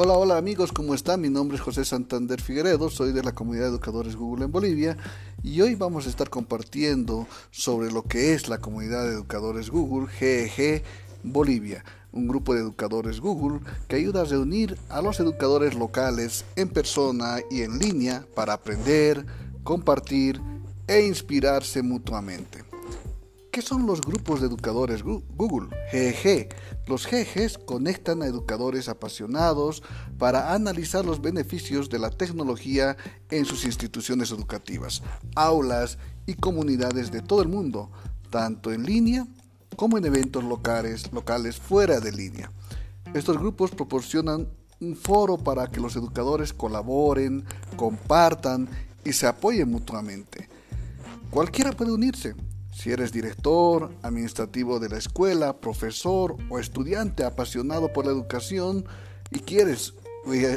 Hola, hola amigos, ¿cómo están? Mi nombre es José Santander Figueredo, soy de la comunidad de educadores Google en Bolivia y hoy vamos a estar compartiendo sobre lo que es la comunidad de educadores Google GEG Bolivia, un grupo de educadores Google que ayuda a reunir a los educadores locales en persona y en línea para aprender, compartir e inspirarse mutuamente. ¿Qué son los grupos de educadores Google? GEG. Los GEGs conectan a educadores apasionados para analizar los beneficios de la tecnología en sus instituciones educativas, aulas y comunidades de todo el mundo, tanto en línea como en eventos locales, locales fuera de línea. Estos grupos proporcionan un foro para que los educadores colaboren, compartan y se apoyen mutuamente. Cualquiera puede unirse si eres director, administrativo de la escuela, profesor o estudiante apasionado por la educación y quieres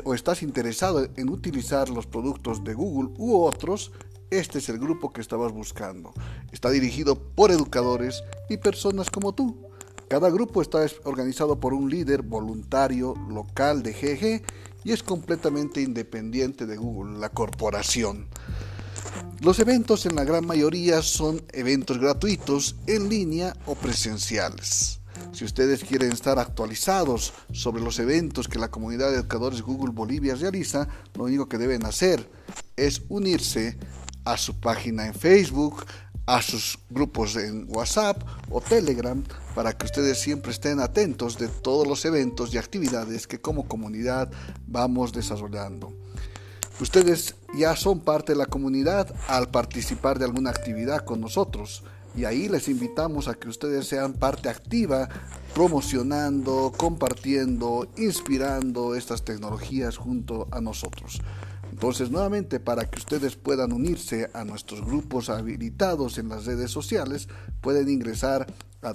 o estás interesado en utilizar los productos de Google u otros, este es el grupo que estabas buscando. Está dirigido por educadores y personas como tú. Cada grupo está organizado por un líder voluntario local de GG y es completamente independiente de Google, la corporación. Los eventos en la gran mayoría son eventos gratuitos en línea o presenciales. Si ustedes quieren estar actualizados sobre los eventos que la comunidad de educadores Google Bolivia realiza, lo único que deben hacer es unirse a su página en Facebook, a sus grupos en WhatsApp o Telegram para que ustedes siempre estén atentos de todos los eventos y actividades que como comunidad vamos desarrollando. Ustedes ya son parte de la comunidad al participar de alguna actividad con nosotros y ahí les invitamos a que ustedes sean parte activa promocionando, compartiendo, inspirando estas tecnologías junto a nosotros. Entonces, nuevamente, para que ustedes puedan unirse a nuestros grupos habilitados en las redes sociales, pueden ingresar a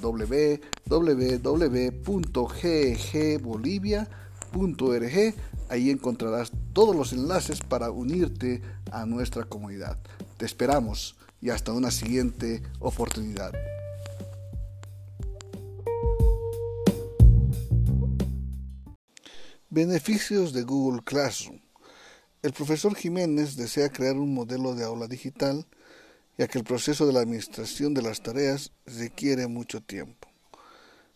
Ahí encontrarás todos los enlaces para unirte a nuestra comunidad. Te esperamos y hasta una siguiente oportunidad. Beneficios de Google Classroom. El profesor Jiménez desea crear un modelo de aula digital, ya que el proceso de la administración de las tareas requiere mucho tiempo.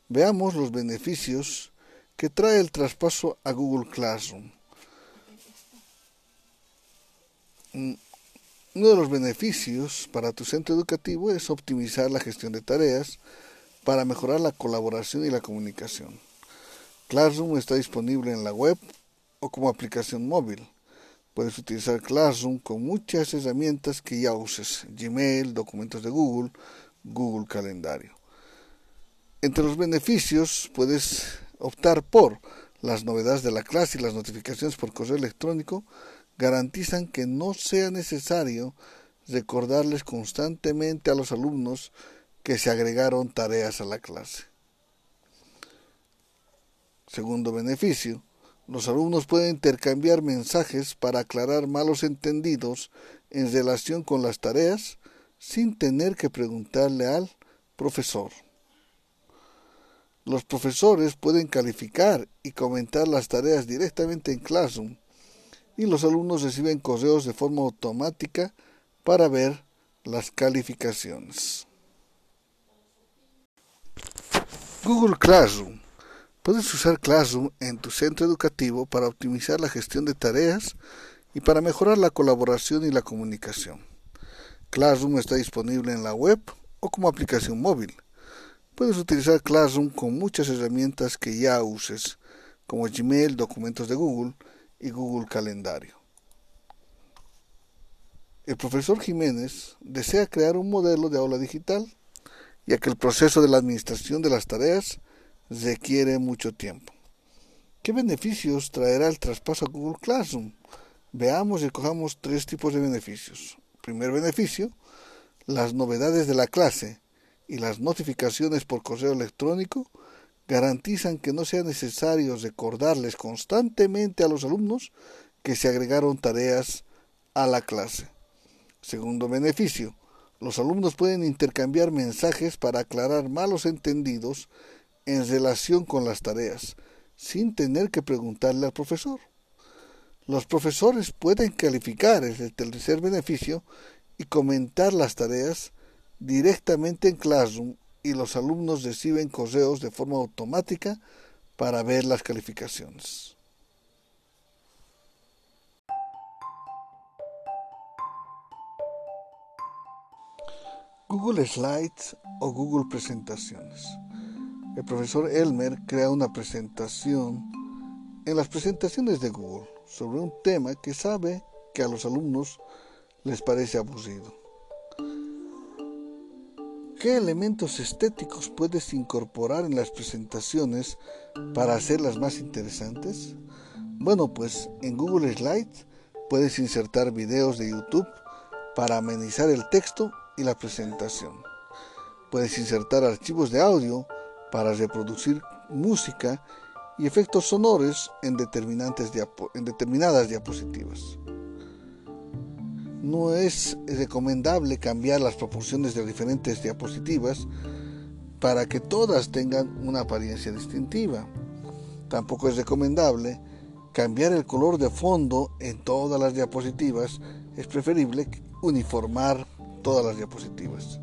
Veamos los beneficios que trae el traspaso a Google Classroom. Mm, uno de los beneficios para tu centro educativo es optimizar la gestión de tareas para mejorar la colaboración y la comunicación. Classroom está disponible en la web o como aplicación móvil. Puedes utilizar Classroom con muchas herramientas que ya uses, Gmail, documentos de Google, Google Calendario. Entre los beneficios puedes optar por las novedades de la clase y las notificaciones por correo electrónico garantizan que no sea necesario recordarles constantemente a los alumnos que se agregaron tareas a la clase. Segundo beneficio, los alumnos pueden intercambiar mensajes para aclarar malos entendidos en relación con las tareas sin tener que preguntarle al profesor. Los profesores pueden calificar y comentar las tareas directamente en Classroom y los alumnos reciben correos de forma automática para ver las calificaciones. Google Classroom. Puedes usar Classroom en tu centro educativo para optimizar la gestión de tareas y para mejorar la colaboración y la comunicación. Classroom está disponible en la web o como aplicación móvil. Puedes utilizar Classroom con muchas herramientas que ya uses, como Gmail, documentos de Google y Google Calendario. El profesor Jiménez desea crear un modelo de aula digital, ya que el proceso de la administración de las tareas requiere mucho tiempo. ¿Qué beneficios traerá el traspaso a Google Classroom? Veamos y cojamos tres tipos de beneficios. Primer beneficio, las novedades de la clase y las notificaciones por correo electrónico garantizan que no sea necesario recordarles constantemente a los alumnos que se agregaron tareas a la clase. Segundo beneficio, los alumnos pueden intercambiar mensajes para aclarar malos entendidos en relación con las tareas, sin tener que preguntarle al profesor. Los profesores pueden calificar el tercer beneficio y comentar las tareas directamente en Classroom y los alumnos reciben correos de forma automática para ver las calificaciones. Google Slides o Google Presentaciones. El profesor Elmer crea una presentación en las presentaciones de Google sobre un tema que sabe que a los alumnos les parece aburrido. ¿Qué elementos estéticos puedes incorporar en las presentaciones para hacerlas más interesantes? Bueno, pues en Google Slides puedes insertar videos de YouTube para amenizar el texto y la presentación. Puedes insertar archivos de audio para reproducir música y efectos sonoros en, en determinadas diapositivas. No es recomendable cambiar las proporciones de diferentes diapositivas para que todas tengan una apariencia distintiva. Tampoco es recomendable cambiar el color de fondo en todas las diapositivas. Es preferible uniformar todas las diapositivas.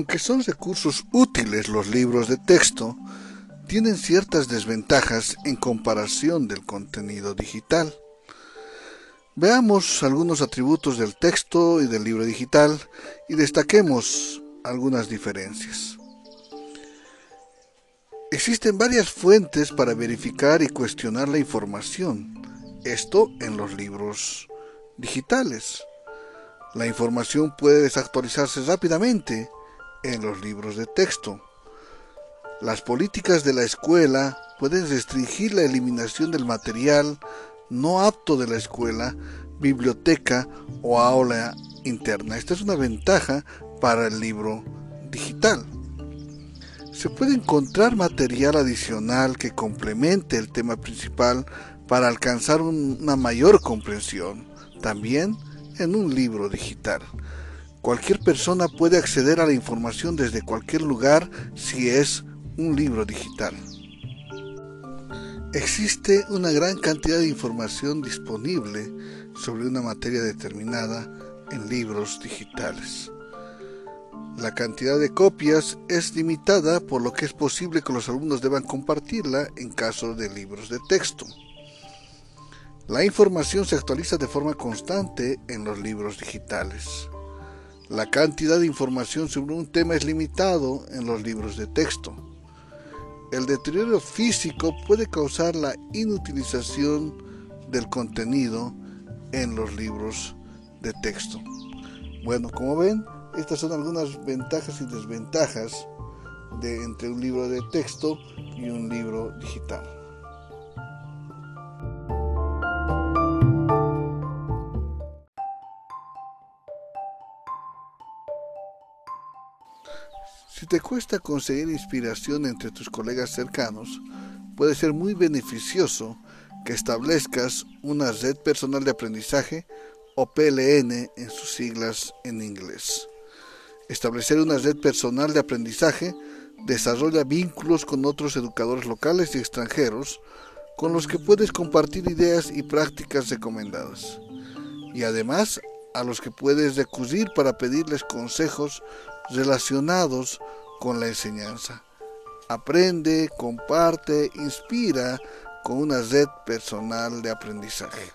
Aunque son recursos útiles los libros de texto, tienen ciertas desventajas en comparación del contenido digital. Veamos algunos atributos del texto y del libro digital y destaquemos algunas diferencias. Existen varias fuentes para verificar y cuestionar la información, esto en los libros digitales. La información puede desactualizarse rápidamente en los libros de texto. Las políticas de la escuela pueden restringir la eliminación del material no apto de la escuela, biblioteca o aula interna. Esta es una ventaja para el libro digital. Se puede encontrar material adicional que complemente el tema principal para alcanzar una mayor comprensión, también en un libro digital. Cualquier persona puede acceder a la información desde cualquier lugar si es un libro digital. Existe una gran cantidad de información disponible sobre una materia determinada en libros digitales. La cantidad de copias es limitada por lo que es posible que los alumnos deban compartirla en caso de libros de texto. La información se actualiza de forma constante en los libros digitales. La cantidad de información sobre un tema es limitado en los libros de texto. El deterioro físico puede causar la inutilización del contenido en los libros de texto. Bueno, como ven, estas son algunas ventajas y desventajas de entre un libro de texto y un libro digital. Te cuesta conseguir inspiración entre tus colegas cercanos, puede ser muy beneficioso que establezcas una red personal de aprendizaje o PLN en sus siglas en inglés. Establecer una red personal de aprendizaje desarrolla vínculos con otros educadores locales y extranjeros con los que puedes compartir ideas y prácticas recomendadas. Y además a los que puedes recurrir para pedirles consejos relacionados con la enseñanza. Aprende, comparte, inspira con una red personal de aprendizaje.